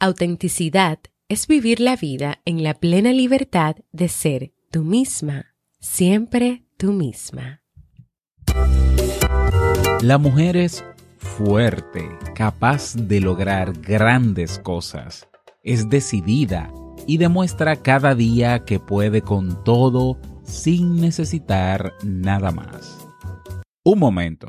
Autenticidad es vivir la vida en la plena libertad de ser tú misma, siempre tú misma. La mujer es fuerte, capaz de lograr grandes cosas, es decidida y demuestra cada día que puede con todo sin necesitar nada más. Un momento.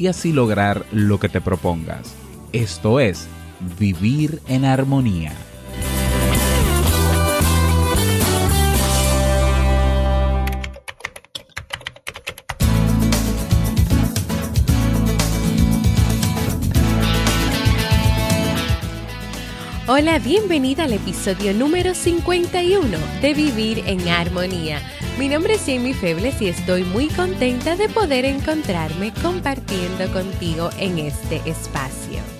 y así lograr lo que te propongas. Esto es vivir en armonía. Hola, bienvenida al episodio número 51 de Vivir en Armonía. Mi nombre es Jamie Febles y estoy muy contenta de poder encontrarme compartiendo contigo en este espacio.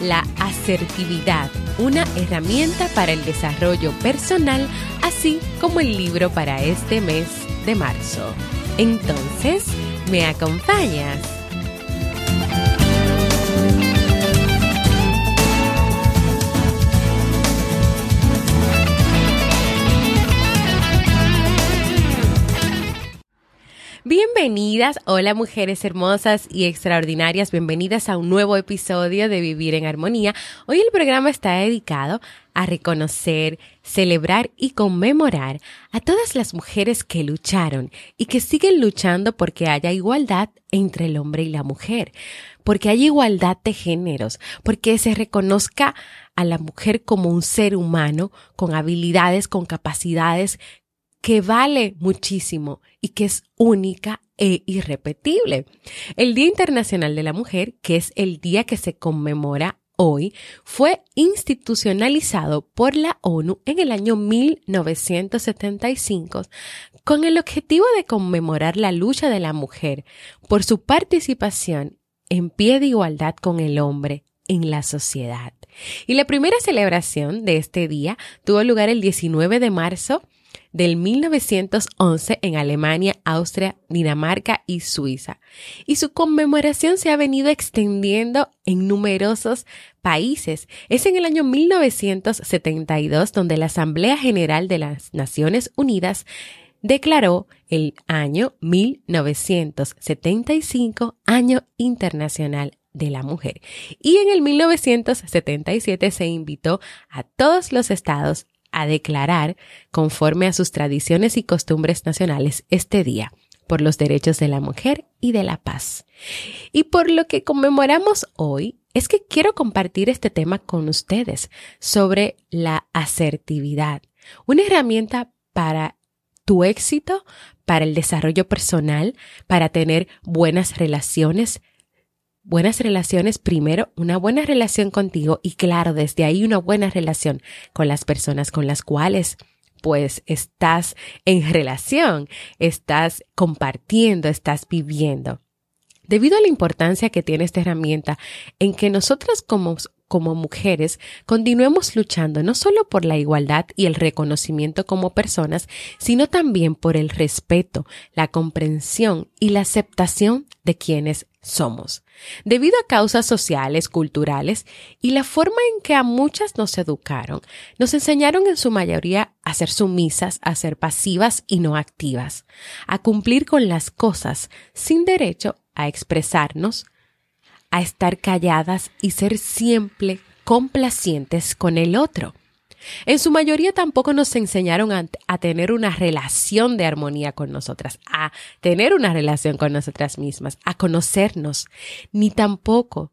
la asertividad, una herramienta para el desarrollo personal, así como el libro para este mes de marzo. Entonces, ¿me acompañas? Bienvenidas, hola mujeres hermosas y extraordinarias, bienvenidas a un nuevo episodio de Vivir en Armonía. Hoy el programa está dedicado a reconocer, celebrar y conmemorar a todas las mujeres que lucharon y que siguen luchando porque haya igualdad entre el hombre y la mujer, porque haya igualdad de géneros, porque se reconozca a la mujer como un ser humano con habilidades, con capacidades que vale muchísimo y que es única e irrepetible. El Día Internacional de la Mujer, que es el día que se conmemora hoy, fue institucionalizado por la ONU en el año 1975 con el objetivo de conmemorar la lucha de la mujer por su participación en pie de igualdad con el hombre en la sociedad. Y la primera celebración de este día tuvo lugar el 19 de marzo del 1911 en Alemania, Austria, Dinamarca y Suiza. Y su conmemoración se ha venido extendiendo en numerosos países. Es en el año 1972 donde la Asamblea General de las Naciones Unidas declaró el año 1975 Año Internacional de la Mujer. Y en el 1977 se invitó a todos los estados a declarar, conforme a sus tradiciones y costumbres nacionales, este día por los derechos de la mujer y de la paz. Y por lo que conmemoramos hoy es que quiero compartir este tema con ustedes sobre la asertividad, una herramienta para tu éxito, para el desarrollo personal, para tener buenas relaciones, buenas relaciones primero, una buena relación contigo y claro, desde ahí una buena relación con las personas con las cuales pues estás en relación, estás compartiendo, estás viviendo. Debido a la importancia que tiene esta herramienta en que nosotras como, como mujeres continuemos luchando no solo por la igualdad y el reconocimiento como personas, sino también por el respeto, la comprensión y la aceptación de quienes somos. Debido a causas sociales, culturales y la forma en que a muchas nos educaron, nos enseñaron en su mayoría a ser sumisas, a ser pasivas y no activas, a cumplir con las cosas sin derecho a expresarnos, a estar calladas y ser siempre complacientes con el otro. En su mayoría tampoco nos enseñaron a, a, tener una relación de armonía con nosotras, a tener una relación con nosotras mismas, a conocernos, ni tampoco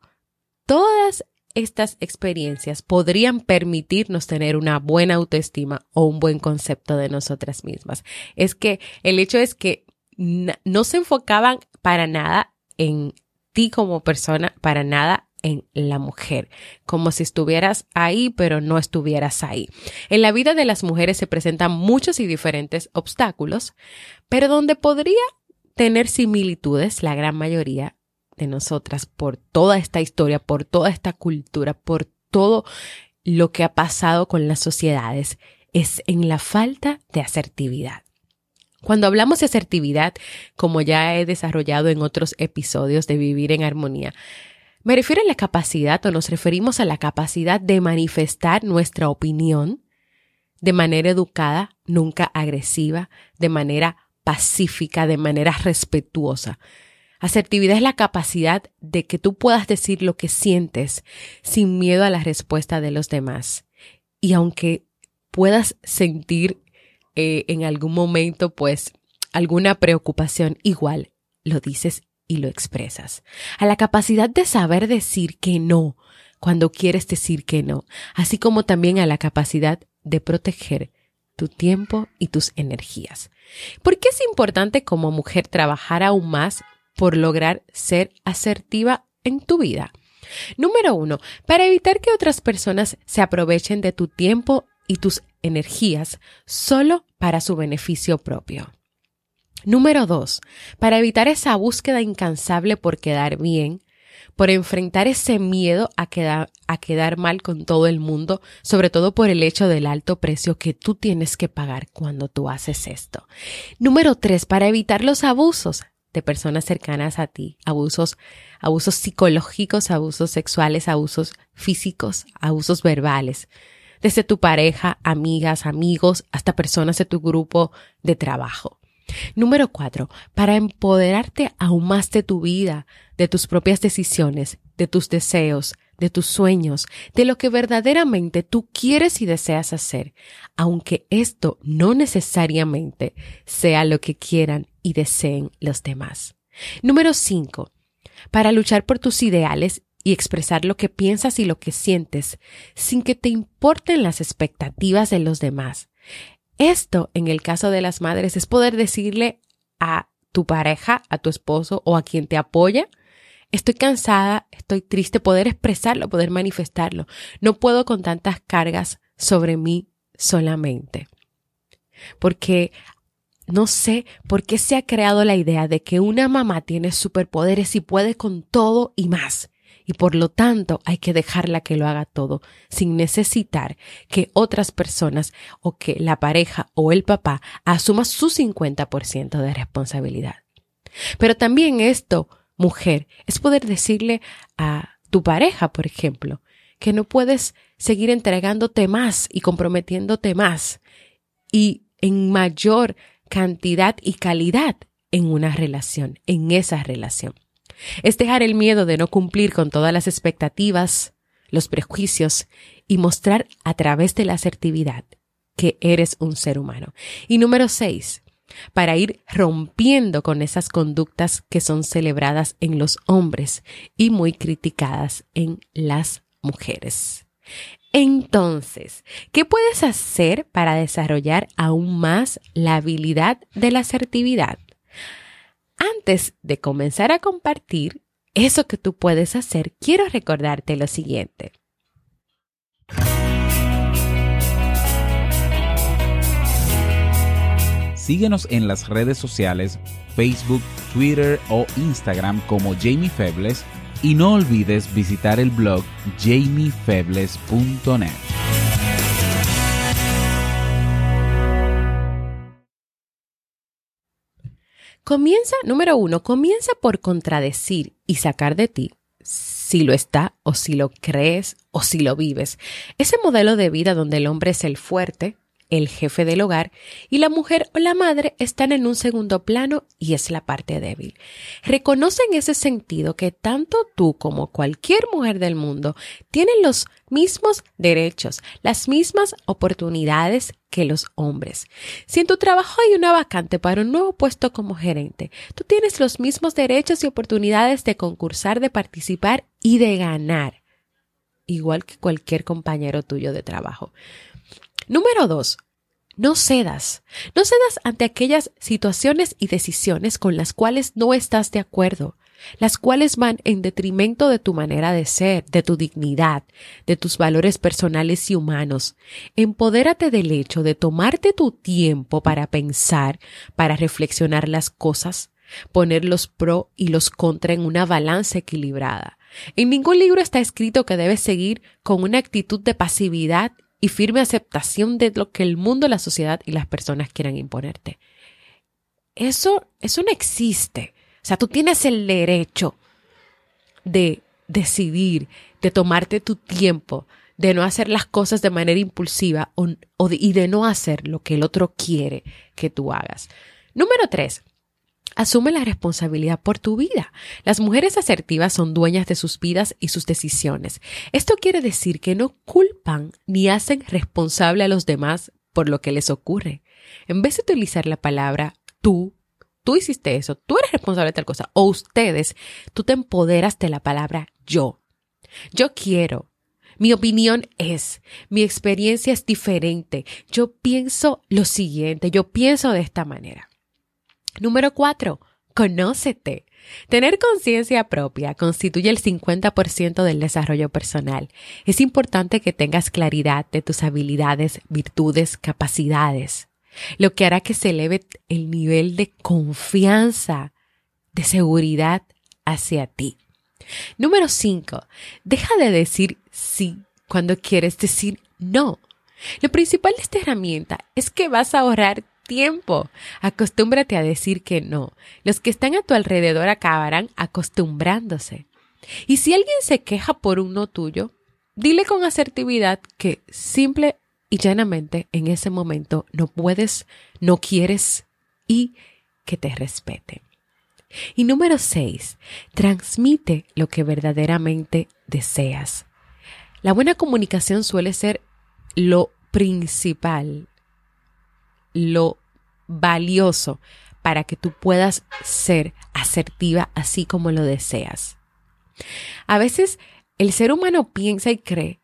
todas estas experiencias podrían permitirnos tener una buena autoestima o un buen concepto de nosotras mismas. Es que el hecho es que no se enfocaban para nada en ti como persona, para nada en la mujer, como si estuvieras ahí, pero no estuvieras ahí. En la vida de las mujeres se presentan muchos y diferentes obstáculos, pero donde podría tener similitudes, la gran mayoría de nosotras, por toda esta historia, por toda esta cultura, por todo lo que ha pasado con las sociedades, es en la falta de asertividad. Cuando hablamos de asertividad, como ya he desarrollado en otros episodios de Vivir en Armonía, me refiero a la capacidad o nos referimos a la capacidad de manifestar nuestra opinión de manera educada, nunca agresiva, de manera pacífica, de manera respetuosa. Asertividad es la capacidad de que tú puedas decir lo que sientes sin miedo a la respuesta de los demás. Y aunque puedas sentir eh, en algún momento, pues, alguna preocupación, igual lo dices y lo expresas. A la capacidad de saber decir que no cuando quieres decir que no, así como también a la capacidad de proteger tu tiempo y tus energías. ¿Por qué es importante como mujer trabajar aún más por lograr ser asertiva en tu vida? Número uno, para evitar que otras personas se aprovechen de tu tiempo y tus energías solo para su beneficio propio. Número dos, para evitar esa búsqueda incansable por quedar bien, por enfrentar ese miedo a quedar, a quedar mal con todo el mundo, sobre todo por el hecho del alto precio que tú tienes que pagar cuando tú haces esto. Número tres, para evitar los abusos de personas cercanas a ti, abusos, abusos psicológicos, abusos sexuales, abusos físicos, abusos verbales desde tu pareja, amigas, amigos, hasta personas de tu grupo de trabajo. Número cuatro, para empoderarte aún más de tu vida, de tus propias decisiones, de tus deseos, de tus sueños, de lo que verdaderamente tú quieres y deseas hacer, aunque esto no necesariamente sea lo que quieran y deseen los demás. Número cinco, para luchar por tus ideales y expresar lo que piensas y lo que sientes sin que te importen las expectativas de los demás. Esto, en el caso de las madres, es poder decirle a tu pareja, a tu esposo o a quien te apoya, estoy cansada, estoy triste, poder expresarlo, poder manifestarlo. No puedo con tantas cargas sobre mí solamente. Porque no sé por qué se ha creado la idea de que una mamá tiene superpoderes y puede con todo y más y por lo tanto hay que dejarla que lo haga todo sin necesitar que otras personas o que la pareja o el papá asuma su 50% de responsabilidad. Pero también esto, mujer, es poder decirle a tu pareja, por ejemplo, que no puedes seguir entregándote más y comprometiéndote más y en mayor cantidad y calidad en una relación, en esa relación. Es dejar el miedo de no cumplir con todas las expectativas, los prejuicios y mostrar a través de la asertividad que eres un ser humano. Y número seis, para ir rompiendo con esas conductas que son celebradas en los hombres y muy criticadas en las mujeres. Entonces, ¿qué puedes hacer para desarrollar aún más la habilidad de la asertividad? Antes de comenzar a compartir eso que tú puedes hacer, quiero recordarte lo siguiente. Síguenos en las redes sociales Facebook, Twitter o Instagram como Jamie Febles y no olvides visitar el blog jamiefebles.net. Comienza, número uno, comienza por contradecir y sacar de ti si lo está o si lo crees o si lo vives. Ese modelo de vida donde el hombre es el fuerte, el jefe del hogar, y la mujer o la madre están en un segundo plano y es la parte débil. Reconoce en ese sentido que tanto tú como cualquier mujer del mundo tienen los mismos derechos, las mismas oportunidades que los hombres. Si en tu trabajo hay una vacante para un nuevo puesto como gerente, tú tienes los mismos derechos y oportunidades de concursar, de participar y de ganar, igual que cualquier compañero tuyo de trabajo. Número dos, no cedas. No cedas ante aquellas situaciones y decisiones con las cuales no estás de acuerdo, las cuales van en detrimento de tu manera de ser, de tu dignidad, de tus valores personales y humanos. Empodérate del hecho de tomarte tu tiempo para pensar, para reflexionar las cosas, poner los pro y los contra en una balanza equilibrada. En ningún libro está escrito que debes seguir con una actitud de pasividad y firme aceptación de lo que el mundo, la sociedad y las personas quieran imponerte. Eso, eso no existe. O sea, tú tienes el derecho de decidir, de tomarte tu tiempo, de no hacer las cosas de manera impulsiva y de no hacer lo que el otro quiere que tú hagas. Número tres, Asume la responsabilidad por tu vida. Las mujeres asertivas son dueñas de sus vidas y sus decisiones. Esto quiere decir que no culpan ni hacen responsable a los demás por lo que les ocurre. En vez de utilizar la palabra tú, tú hiciste eso, tú eres responsable de tal cosa, o ustedes, tú te empoderas de la palabra yo. Yo quiero, mi opinión es, mi experiencia es diferente. Yo pienso lo siguiente, yo pienso de esta manera. Número cuatro, conócete. Tener conciencia propia constituye el 50% del desarrollo personal. Es importante que tengas claridad de tus habilidades, virtudes, capacidades, lo que hará que se eleve el nivel de confianza, de seguridad hacia ti. Número 5. Deja de decir sí cuando quieres decir no. Lo principal de esta herramienta es que vas a ahorrar tiempo. Acostúmbrate a decir que no. Los que están a tu alrededor acabarán acostumbrándose. Y si alguien se queja por un no tuyo, dile con asertividad que simple y llanamente en ese momento no puedes, no quieres y que te respete. Y número seis, transmite lo que verdaderamente deseas. La buena comunicación suele ser lo principal, lo valioso para que tú puedas ser asertiva así como lo deseas. A veces el ser humano piensa y cree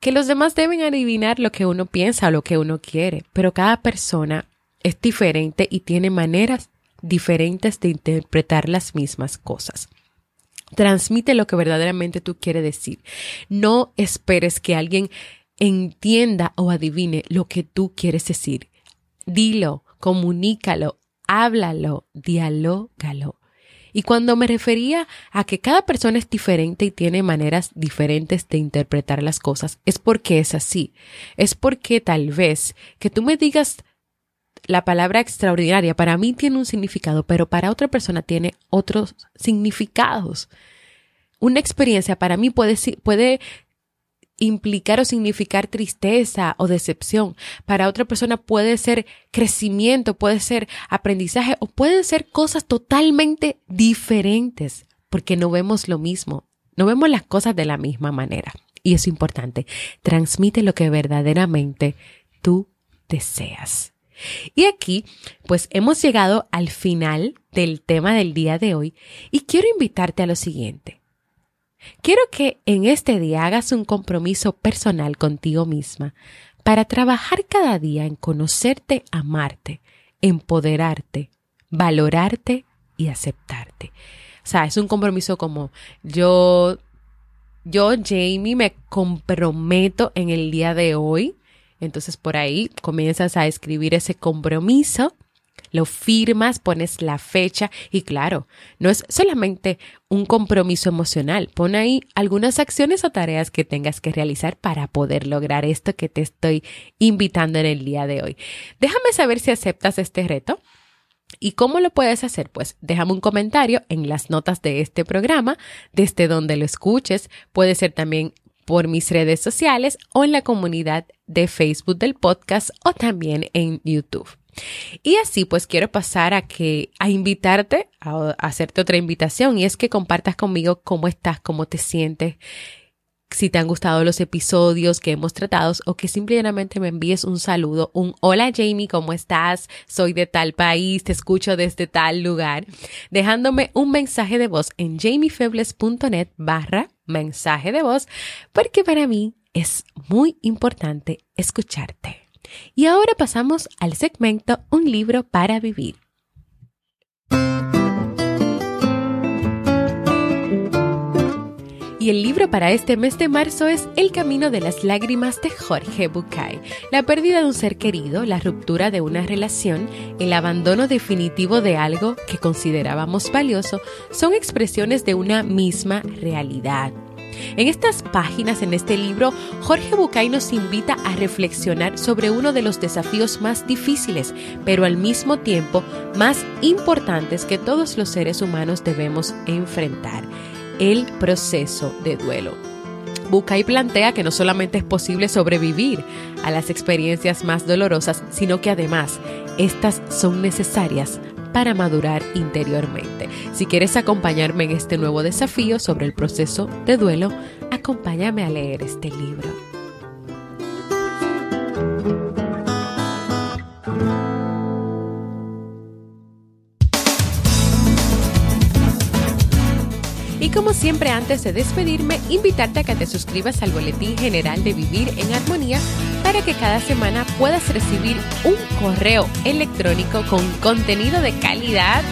que los demás deben adivinar lo que uno piensa o lo que uno quiere, pero cada persona es diferente y tiene maneras diferentes de interpretar las mismas cosas. Transmite lo que verdaderamente tú quieres decir. No esperes que alguien entienda o adivine lo que tú quieres decir. Dilo, comunícalo, háblalo, dialógalo. Y cuando me refería a que cada persona es diferente y tiene maneras diferentes de interpretar las cosas, es porque es así. Es porque tal vez que tú me digas la palabra extraordinaria para mí tiene un significado, pero para otra persona tiene otros significados. Una experiencia para mí puede, puede implicar o significar tristeza o decepción. Para otra persona puede ser crecimiento, puede ser aprendizaje o pueden ser cosas totalmente diferentes porque no vemos lo mismo, no vemos las cosas de la misma manera. Y es importante, transmite lo que verdaderamente tú deseas. Y aquí, pues hemos llegado al final del tema del día de hoy y quiero invitarte a lo siguiente. Quiero que en este día hagas un compromiso personal contigo misma para trabajar cada día en conocerte, amarte, empoderarte, valorarte y aceptarte. O sea, es un compromiso como yo, yo, Jamie, me comprometo en el día de hoy. Entonces por ahí comienzas a escribir ese compromiso lo firmas, pones la fecha y claro, no es solamente un compromiso emocional, pon ahí algunas acciones o tareas que tengas que realizar para poder lograr esto que te estoy invitando en el día de hoy. Déjame saber si aceptas este reto. ¿Y cómo lo puedes hacer? Pues déjame un comentario en las notas de este programa, desde donde lo escuches. Puede ser también por mis redes sociales o en la comunidad de Facebook del podcast o también en YouTube. Y así pues quiero pasar a que a invitarte a, hacerte otra invitación y es que compartas conmigo cómo estás, cómo te sientes, si te han gustado los episodios que hemos tratado o que simplemente me envíes un saludo, un hola Jamie, ¿cómo estás? Soy de tal país, te escucho desde tal lugar, dejándome un mensaje de voz en jamiefebles.net barra mensaje de voz, porque para mí es muy importante escucharte. Y ahora pasamos al segmento Un libro para vivir. Y el libro para este mes de marzo es El Camino de las Lágrimas de Jorge Bucay. La pérdida de un ser querido, la ruptura de una relación, el abandono definitivo de algo que considerábamos valioso son expresiones de una misma realidad. En estas páginas, en este libro, Jorge Bucay nos invita a reflexionar sobre uno de los desafíos más difíciles, pero al mismo tiempo más importantes que todos los seres humanos debemos enfrentar, el proceso de duelo. Bucay plantea que no solamente es posible sobrevivir a las experiencias más dolorosas, sino que además estas son necesarias para madurar interiormente. Si quieres acompañarme en este nuevo desafío sobre el proceso de duelo, acompáñame a leer este libro. Y como siempre antes de despedirme, invitarte a que te suscribas al Boletín General de Vivir en Armonía que cada semana puedas recibir un correo electrónico con contenido de calidad.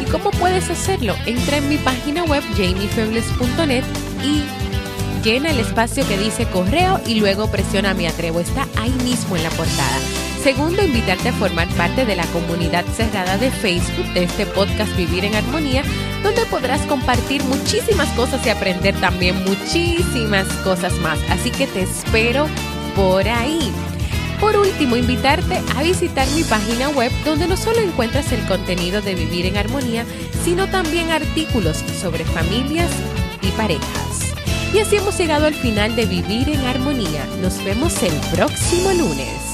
¿Y cómo puedes hacerlo? Entra en mi página web jamiefebles.net y llena el espacio que dice correo y luego presiona Me Atrevo. Está ahí mismo en la portada. Segundo, invitarte a formar parte de la comunidad cerrada de Facebook de este podcast Vivir en Armonía, donde podrás compartir muchísimas cosas y aprender también muchísimas cosas más. Así que te espero por ahí. Por último, invitarte a visitar mi página web donde no solo encuentras el contenido de Vivir en Armonía, sino también artículos sobre familias y parejas. Y así hemos llegado al final de Vivir en Armonía. Nos vemos el próximo lunes.